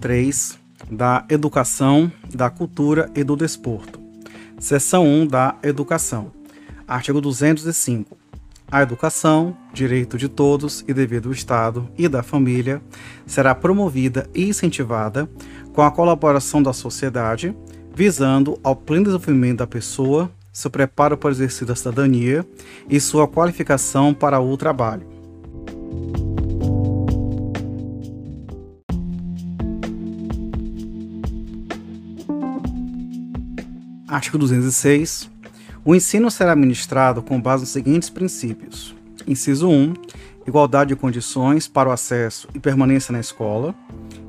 3 da Educação, da Cultura e do Desporto. Seção 1 da Educação. Artigo 205. A educação, direito de todos e dever do Estado e da família, será promovida e incentivada com a colaboração da sociedade, visando ao pleno desenvolvimento da pessoa, seu preparo para o exercício da cidadania e sua qualificação para o trabalho. Artigo 206. O ensino será ministrado com base nos seguintes princípios: inciso 1, igualdade de condições para o acesso e permanência na escola.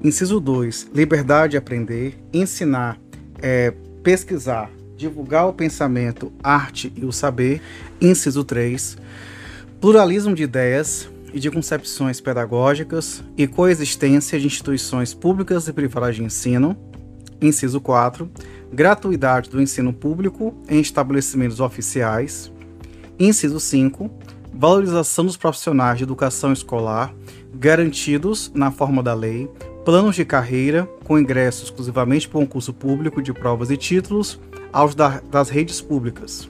Inciso 2, liberdade de aprender, ensinar, é, pesquisar, divulgar o pensamento, arte e o saber. Inciso 3, pluralismo de ideias e de concepções pedagógicas e coexistência de instituições públicas e privadas de ensino. Inciso 4, gratuidade do ensino público em estabelecimentos oficiais. Inciso 5. Valorização dos profissionais de educação escolar, garantidos na forma da lei, planos de carreira com ingresso exclusivamente por concurso público de provas e títulos aos da, das redes públicas.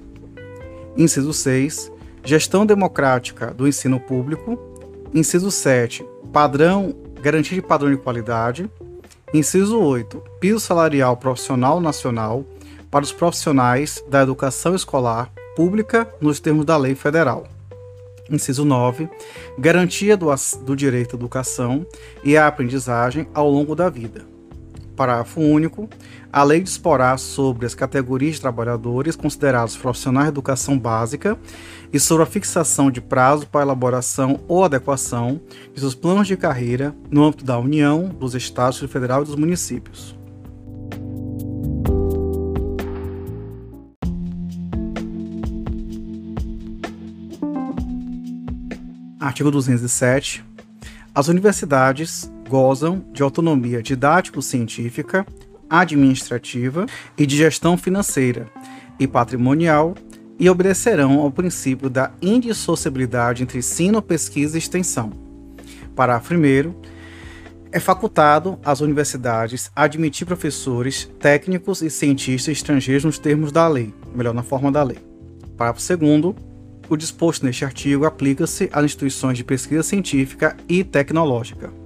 Inciso 6. Gestão democrática do ensino público. Inciso 7. Padrão, garantia de padrão de qualidade. Inciso 8. Piso salarial profissional nacional para os profissionais da educação escolar pública nos termos da lei federal. Inciso 9. Garantia do, do direito à educação e à aprendizagem ao longo da vida. Parágrafo único. A lei disporá sobre as categorias de trabalhadores considerados profissionais de educação básica e sobre a fixação de prazo para elaboração ou adequação de seus planos de carreira no âmbito da União, dos Estados Federal e dos municípios. Artigo 207. As universidades gozam de autonomia didático-científica, administrativa e de gestão financeira e patrimonial e obedecerão ao princípio da indissociabilidade entre ensino, pesquisa e extensão. Parágrafo 1. É facultado às universidades admitir professores, técnicos e cientistas estrangeiros nos termos da lei, melhor, na forma da lei. Parágrafo 2. O disposto neste artigo aplica-se às instituições de pesquisa científica e tecnológica.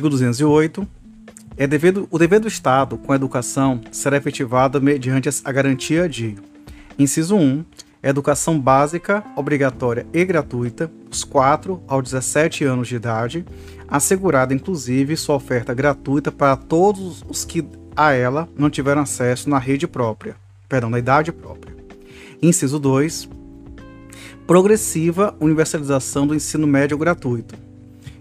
Artigo 208. É devido, o dever do Estado com a educação será efetivado mediante a garantia de: inciso 1. Educação básica, obrigatória e gratuita, dos 4 aos 17 anos de idade, assegurada inclusive sua oferta gratuita para todos os que a ela não tiveram acesso na rede própria, perdão, na idade própria. Inciso 2. Progressiva universalização do ensino médio gratuito.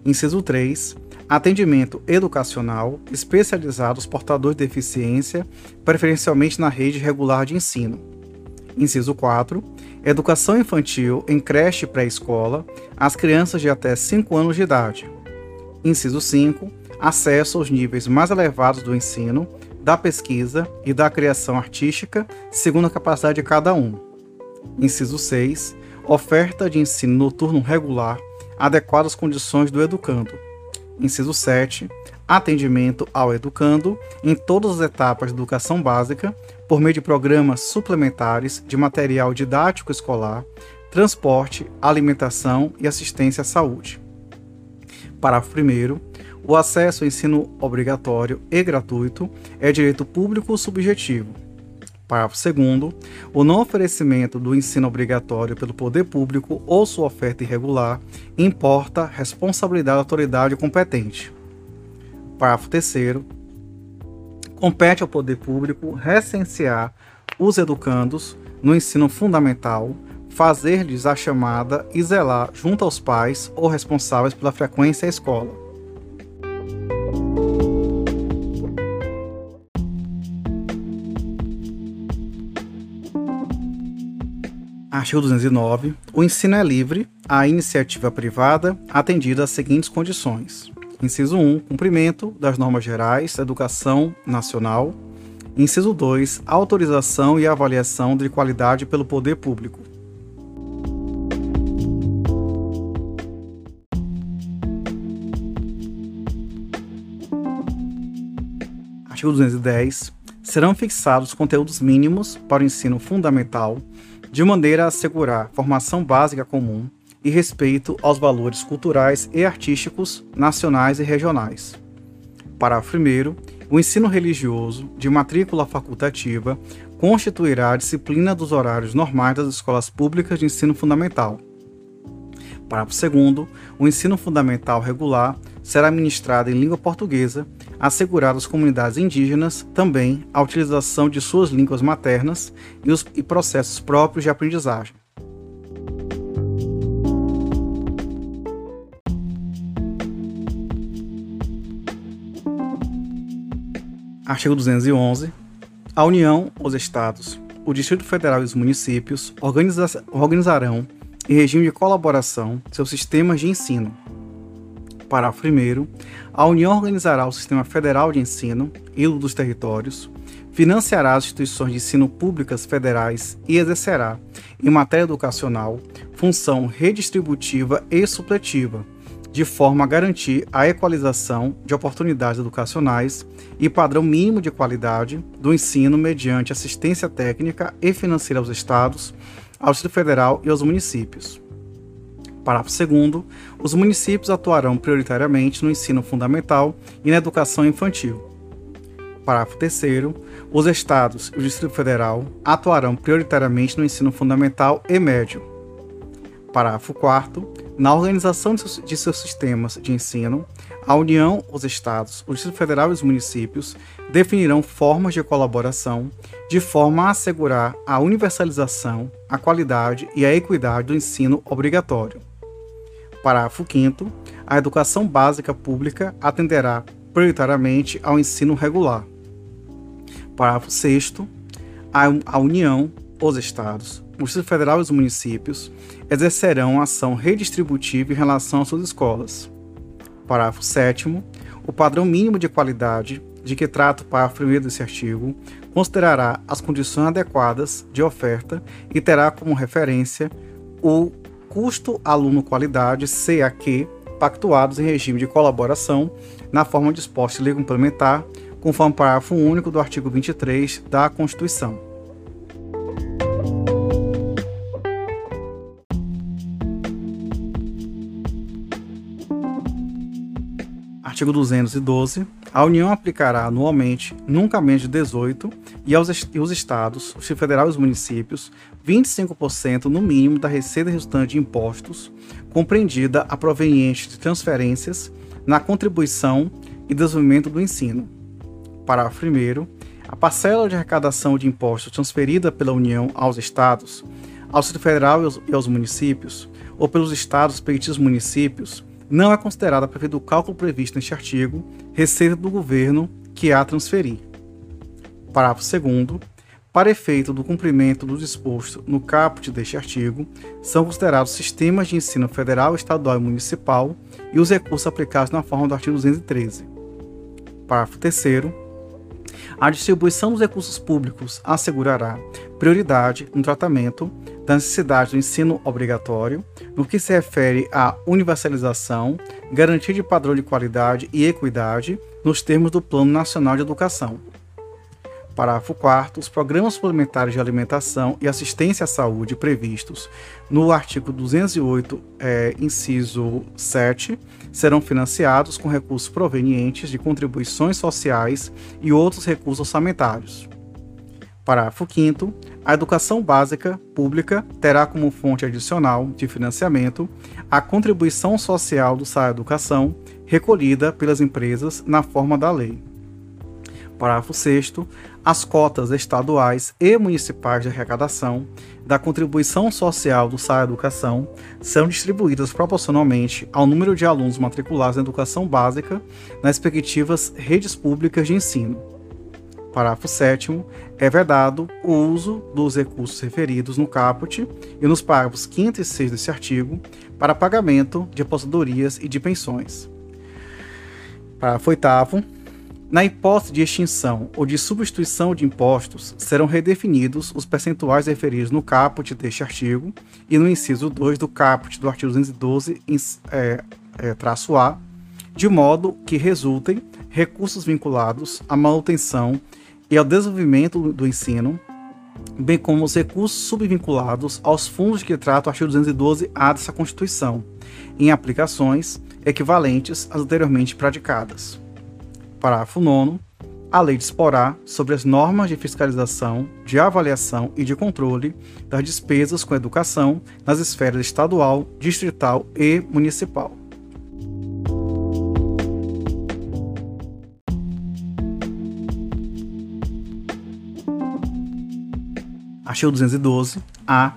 Inciso 3 atendimento educacional especializado aos portadores de deficiência, preferencialmente na rede regular de ensino. Inciso 4. Educação infantil em creche pré-escola às crianças de até 5 anos de idade. Inciso 5. Acesso aos níveis mais elevados do ensino, da pesquisa e da criação artística, segundo a capacidade de cada um. Inciso 6. Oferta de ensino noturno regular adequado às condições do educando Inciso 7. Atendimento ao educando em todas as etapas de educação básica, por meio de programas suplementares de material didático escolar, transporte, alimentação e assistência à saúde. Parágrafo 1. O acesso ao ensino obrigatório e gratuito é direito público subjetivo. Parágrafo 2. O não oferecimento do ensino obrigatório pelo poder público ou sua oferta irregular importa responsabilidade da autoridade competente. Parágrafo 3. Compete ao poder público recensear os educandos no ensino fundamental, fazer-lhes a chamada e zelar junto aos pais ou responsáveis pela frequência à escola Artigo 209. O ensino é livre à iniciativa é privada, atendida às seguintes condições. Inciso 1. Cumprimento das normas gerais da educação nacional. Inciso 2. Autorização e avaliação de qualidade pelo poder público. Artigo 210. Serão fixados conteúdos mínimos para o ensino fundamental de maneira a assegurar formação básica comum e respeito aos valores culturais e artísticos nacionais e regionais. Parágrafo 1. O ensino religioso, de matrícula facultativa, constituirá a disciplina dos horários normais das escolas públicas de ensino fundamental. Parágrafo 2. O ensino fundamental regular será ministrado em língua portuguesa, assegurado às comunidades indígenas também a utilização de suas línguas maternas e os e processos próprios de aprendizagem. Artigo 211. A União, os Estados, o Distrito Federal e os municípios organiza organizarão, em regime de colaboração, seus sistemas de ensino. Parágrafo 1. A União organizará o Sistema Federal de Ensino, ILO dos Territórios, financiará as instituições de ensino públicas federais e exercerá, em matéria educacional, função redistributiva e supletiva de forma a garantir a equalização de oportunidades educacionais e padrão mínimo de qualidade do ensino mediante assistência técnica e financeira aos estados, ao Distrito Federal e aos municípios. Parágrafo 2 os municípios atuarão prioritariamente no ensino fundamental e na educação infantil. Parágrafo 3 os estados e o Distrito Federal atuarão prioritariamente no ensino fundamental e médio. Parágrafo 4 na organização de seus, de seus sistemas de ensino, a União, os Estados, o Distrito Federal e os municípios definirão formas de colaboração de forma a assegurar a universalização, a qualidade e a equidade do ensino obrigatório. Parágrafo 5. A educação básica pública atenderá prioritariamente ao ensino regular. Parágrafo 6. A União, os Estados, o Distrito Federal e os municípios exercerão ação redistributiva em relação às suas escolas. Parágrafo 7. O padrão mínimo de qualidade de que trata o parágrafo 1 desse artigo considerará as condições adequadas de oferta e terá como referência o custo aluno-qualidade CAQ pactuados em regime de colaboração na forma disposta em lei complementar, conforme o parágrafo único do artigo 23 da Constituição. Artigo 212. A União aplicará anualmente, nunca menos de 18, e aos e os estados, o Federal e os municípios, 25% no mínimo da receita resultante de impostos, compreendida a proveniente de transferências, na contribuição e desenvolvimento do ensino. Parágrafo 1. A parcela de arrecadação de impostos transferida pela União aos estados, ao Distrito Federal e aos municípios, ou pelos estados respectivos municípios, não é considerada para efeito do cálculo previsto neste artigo receita do governo que a transferir. Parágrafo 2 para efeito do cumprimento do disposto no caput deste artigo, são considerados sistemas de ensino federal, estadual e municipal e os recursos aplicados na forma do artigo 213. Parágrafo 3 a distribuição dos recursos públicos assegurará prioridade no tratamento da necessidade do ensino obrigatório, no que se refere à universalização, garantia de padrão de qualidade e equidade nos termos do Plano Nacional de Educação. Parágrafo 4 Os programas suplementares de alimentação e assistência à saúde previstos no artigo 208, é, inciso 7, serão financiados com recursos provenientes de contribuições sociais e outros recursos orçamentários. Parágrafo 5 A educação básica pública terá como fonte adicional de financiamento a contribuição social do SAI Educação recolhida pelas empresas na forma da lei. Parágrafo 6 as cotas estaduais e municipais de arrecadação da contribuição social do SAI Educação são distribuídas proporcionalmente ao número de alunos matriculados na educação básica nas respectivas redes públicas de ensino. Parágrafo 7 é vedado o uso dos recursos referidos no caput e nos parágrafos 5 e 6 desse artigo para pagamento de aposentadorias e de pensões. Parágrafo 8 na hipótese de extinção ou de substituição de impostos, serão redefinidos os percentuais referidos no caput deste artigo e no inciso 2 do caput do artigo 212, é, é, traço A, de modo que resultem recursos vinculados à manutenção e ao desenvolvimento do ensino, bem como os recursos subvinculados aos fundos que trata o artigo 212-A dessa Constituição, em aplicações equivalentes às anteriormente praticadas. Parágrafo 9 a lei disporá sobre as normas de fiscalização, de avaliação e de controle das despesas com educação nas esferas estadual, distrital e municipal. Artigo 212. A.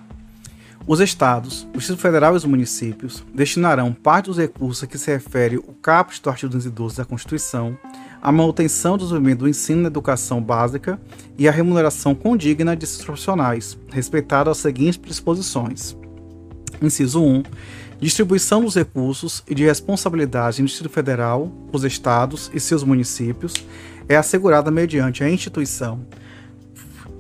Os estados, o Distrito Federal e os municípios destinarão parte dos recursos a que se refere o caput do artigo 212 da Constituição à manutenção do desenvolvimento do ensino na educação básica e à remuneração condigna de seus profissionais, respeitadas as seguintes disposições. Inciso 1. Distribuição dos recursos e de responsabilidade no Distrito Federal, os estados e seus municípios é assegurada mediante a instituição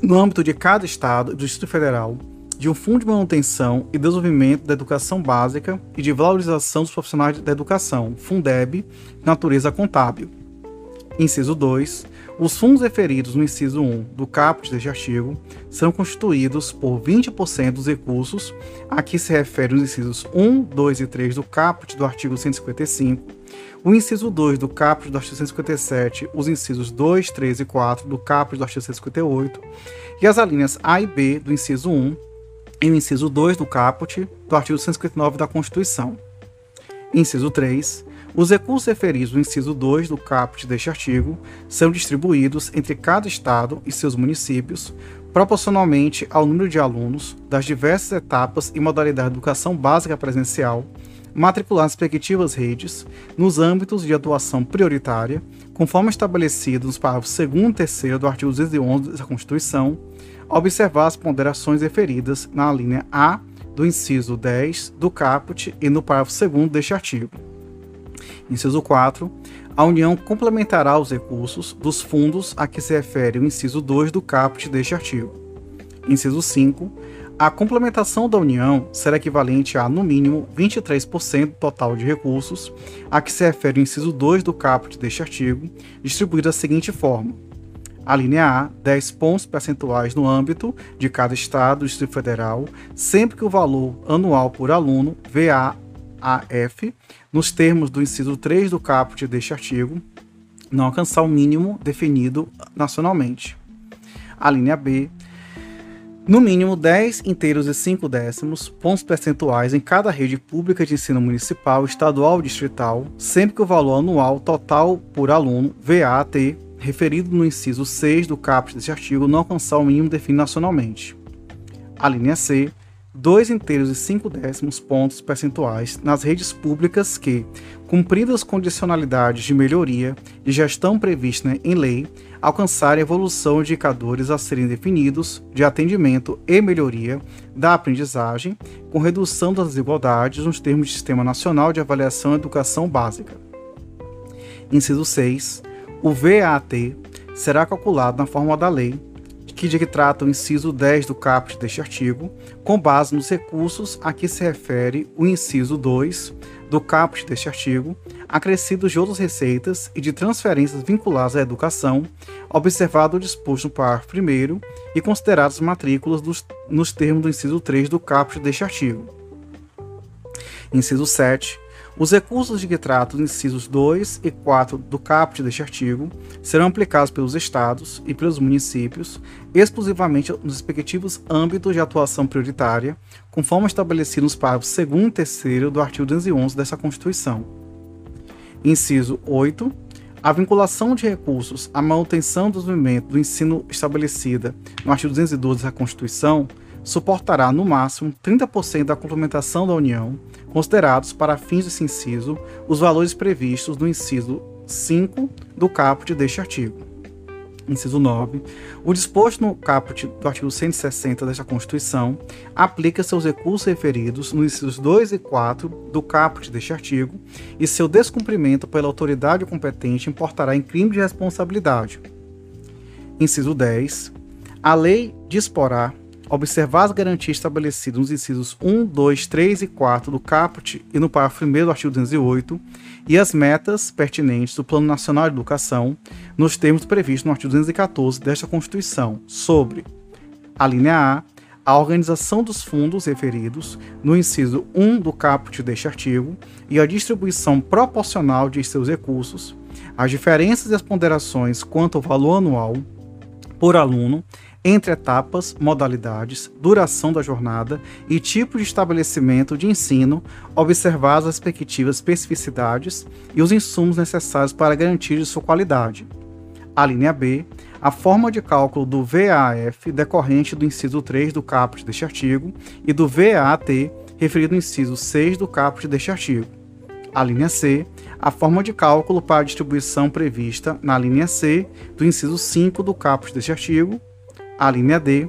no âmbito de cada Estado e do Distrito Federal, de um Fundo de Manutenção e Desenvolvimento da Educação Básica e de Valorização dos Profissionais da Educação, Fundeb, natureza contábil. Inciso 2. Os fundos referidos no inciso 1 do caput deste artigo são constituídos por 20% dos recursos a que se referem os incisos 1, 2 e 3 do caput do artigo 155 o inciso 2 do caput do artigo 157, os incisos 2, 3 e 4 do caput do artigo 158 e as alíneas A e B do inciso 1 e o inciso 2 do caput do artigo 159 da Constituição. Inciso 3. Os recursos referidos no inciso 2 do caput deste artigo são distribuídos entre cada estado e seus municípios proporcionalmente ao número de alunos das diversas etapas e modalidades de educação básica presencial matricular nas respectivas redes, nos âmbitos de atuação prioritária, conforme estabelecido nos parágrafos 2 e 3 do artigo 211 da Constituição, observar as ponderações referidas na linha A do inciso 10 do caput e no parágrafo 2 deste artigo. Inciso 4. A União complementará os recursos dos fundos a que se refere o inciso 2 do caput deste artigo. Inciso 5 a complementação da União será equivalente a, no mínimo, 23% do total de recursos, a que se refere o inciso 2 do caput deste artigo, distribuído da seguinte forma: a linha A, 10 pontos percentuais no âmbito de cada Estado do Distrito Federal, sempre que o valor anual por aluno, VAAF, nos termos do inciso 3 do caput deste artigo, não alcançar o mínimo definido nacionalmente. A linha B, no mínimo 10 inteiros e 5 décimos, pontos percentuais em cada rede pública de ensino municipal, estadual ou distrital, sempre que o valor anual total por aluno, VAT, referido no inciso 6 do caput deste artigo, não alcançar o mínimo definido nacionalmente. A linha C, 2 inteiros e 5 décimos pontos percentuais nas redes públicas que, cumpridas as condicionalidades de melhoria e gestão previstas em lei, alcançar a evolução de indicadores a serem definidos de atendimento e melhoria da aprendizagem, com redução das desigualdades nos termos do Sistema Nacional de Avaliação e Educação Básica. Inciso 6. O VAT será calculado na forma da lei que de que trata o inciso 10 do caput deste artigo, com base nos recursos a que se refere o inciso 2 do caput deste artigo, acrescidos de outras receitas e de transferências vinculadas à educação, observado o disposto no parágrafo 1 e consideradas matrículas dos, nos termos do inciso 3 do caput deste artigo. Inciso 7. Os recursos de que tratam os incisos 2 e 4 do caput deste artigo serão aplicados pelos estados e pelos municípios exclusivamente nos respectivos âmbitos de atuação prioritária, conforme estabelecido nos parágrafos 2 e 3 do artigo 211 dessa Constituição. Inciso 8. A vinculação de recursos à manutenção do desenvolvimento do ensino estabelecida no artigo 212 da Constituição suportará, no máximo, 30% da complementação da União, considerados para fins desse inciso os valores previstos no inciso 5 do caput deste artigo. Inciso 9. O disposto no caput do artigo 160 desta Constituição aplica seus recursos referidos nos incisos 2 e 4 do caput deste artigo e seu descumprimento pela autoridade competente importará em crime de responsabilidade. Inciso 10. A lei disporá observar as garantias estabelecidas nos incisos 1, 2, 3 e 4 do caput e no parágrafo 1 do artigo 208 e as metas pertinentes do Plano Nacional de Educação nos termos previstos no artigo 214 desta Constituição sobre a linha A, a organização dos fundos referidos no inciso 1 do caput deste artigo e a distribuição proporcional de seus recursos, as diferenças e as ponderações quanto ao valor anual por aluno entre etapas, modalidades, duração da jornada e tipo de estabelecimento de ensino, observadas as respectivas especificidades e os insumos necessários para garantir sua qualidade. A linha B, a forma de cálculo do VAF decorrente do inciso 3 do caput deste artigo e do VAT referido no inciso 6 do caput deste artigo. A linha C, a forma de cálculo para a distribuição prevista na linha C do inciso 5 do caput deste artigo a linha D,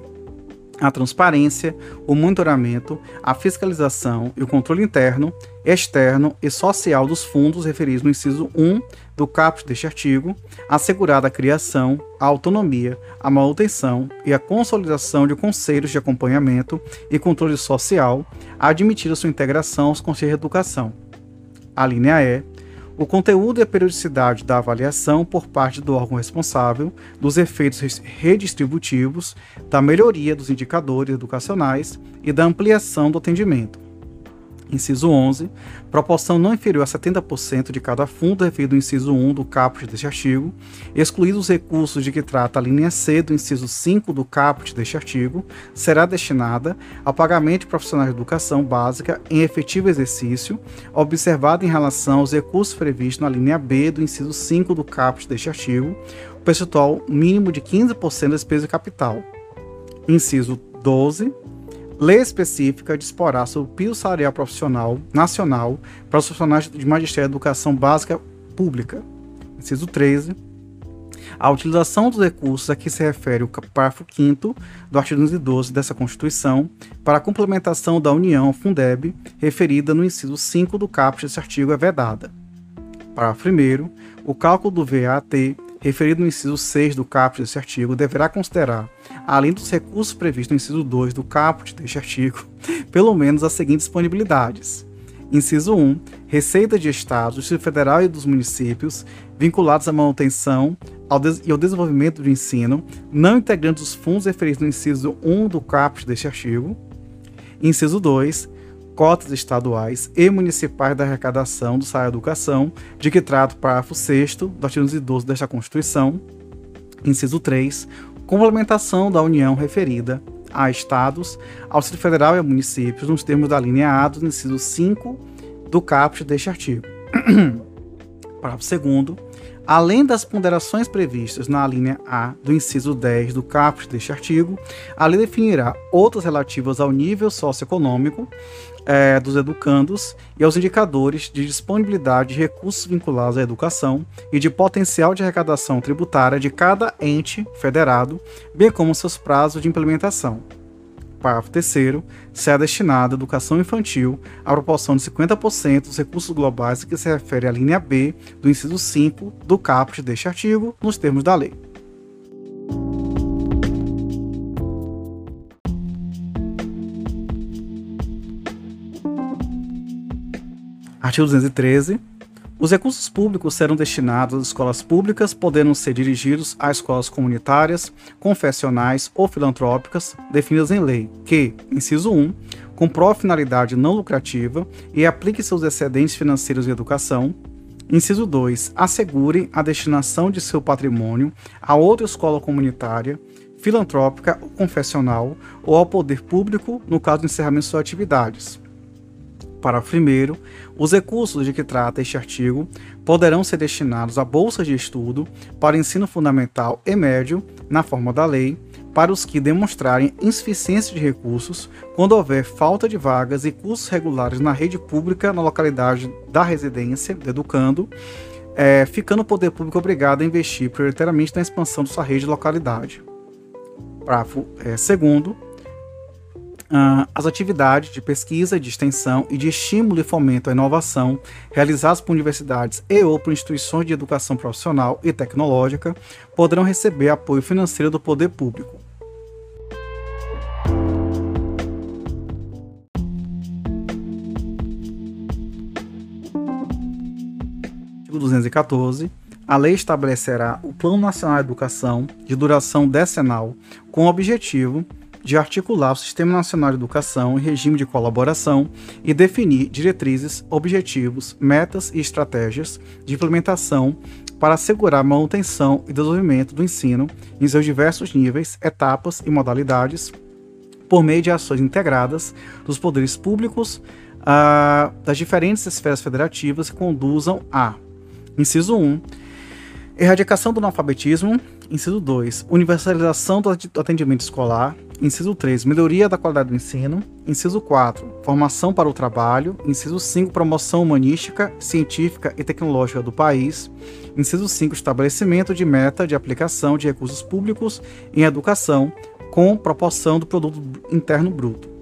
a transparência, o monitoramento, a fiscalização e o controle interno, externo e social dos fundos referidos no inciso 1 do caput deste artigo, assegurada a criação, a autonomia, a manutenção e a consolidação de conselhos de acompanhamento e controle social, admitida sua integração aos conselhos de educação. A linha E, o conteúdo e a periodicidade da avaliação por parte do órgão responsável dos efeitos redistributivos, da melhoria dos indicadores educacionais e da ampliação do atendimento. Inciso 11. Proporção não inferior a 70% de cada fundo referido no inciso 1 do caput deste artigo, excluídos os recursos de que trata a linha C do inciso 5 do caput deste artigo, será destinada ao pagamento de profissionais de educação básica em efetivo exercício, observado em relação aos recursos previstos na linha B do inciso 5 do caput deste artigo, o percentual mínimo de 15% da despesa de capital. Inciso 12 Lei específica disporá sobre o piso salarial profissional nacional para os profissionais de magistério de educação básica pública. Inciso 13. A utilização dos recursos a que se refere o parágrafo 5 do artigo 212 dessa Constituição para a complementação da União Fundeb, referida no inciso 5 do caput desse artigo, é vedada. Parágrafo 1. O cálculo do VAT referido no inciso 6 do caput desse artigo, deverá considerar, além dos recursos previstos no inciso 2 do caput deste artigo, pelo menos as seguintes disponibilidades. Inciso 1. Receitas de Estado, do Distrito Federal e dos municípios vinculados à manutenção ao e ao desenvolvimento do ensino, não integrantes os fundos referidos no inciso 1 do caput deste artigo. Inciso 2 cotas estaduais e municipais da arrecadação do salário educação, de que trata o parágrafo 6 do artigo 212 desta Constituição. Inciso 3. Complementação da União referida a estados, Distrito Federal e a municípios, nos termos da linha A do inciso 5 do caput deste artigo. parágrafo 2 Além das ponderações previstas na linha A do inciso 10 do caput deste artigo, a lei definirá outras relativas ao nível socioeconômico é, dos educandos e aos indicadores de disponibilidade de recursos vinculados à educação e de potencial de arrecadação tributária de cada ente federado, bem como seus prazos de implementação. Parágrafo 3 será destinada à educação infantil a proporção de 50% dos recursos globais que se refere à linha B do inciso 5 do caput deste artigo, nos termos da lei. Artigo 213. Os recursos públicos serão destinados às escolas públicas, podendo ser dirigidos a escolas comunitárias, confessionais ou filantrópicas, definidas em lei, que, inciso 1, comprove finalidade não lucrativa e aplique seus excedentes financeiros em educação. Inciso 2. Assegure a destinação de seu patrimônio a outra escola comunitária, filantrópica ou confessional ou ao poder público no caso do encerramento de suas atividades. Parágrafo 1. Os recursos de que trata este artigo poderão ser destinados a bolsas de estudo para ensino fundamental e médio, na forma da lei, para os que demonstrarem insuficiência de recursos quando houver falta de vagas e cursos regulares na rede pública na localidade da residência do educando, é, ficando o poder público obrigado a investir prioritariamente na expansão de sua rede de localidade. Parágrafo 2 é, uh, as atividades de pesquisa, de extensão e de estímulo e fomento à inovação realizadas por universidades e ou por instituições de educação profissional e tecnológica poderão receber apoio financeiro do poder público. Artigo 214. A lei estabelecerá o Plano Nacional de Educação de duração decenal, com o objetivo de articular o Sistema Nacional de Educação em regime de colaboração e definir diretrizes, objetivos, metas e estratégias de implementação para assegurar a manutenção e desenvolvimento do ensino em seus diversos níveis, etapas e modalidades, por meio de ações integradas dos poderes públicos uh, das diferentes esferas federativas que conduzam a inciso 1 Erradicação do analfabetismo. Inciso 2. Universalização do atendimento escolar. Inciso 3. Melhoria da qualidade do ensino. Inciso 4. Formação para o trabalho. Inciso 5. Promoção humanística, científica e tecnológica do país. Inciso 5. Estabelecimento de meta de aplicação de recursos públicos em educação com proporção do produto interno bruto.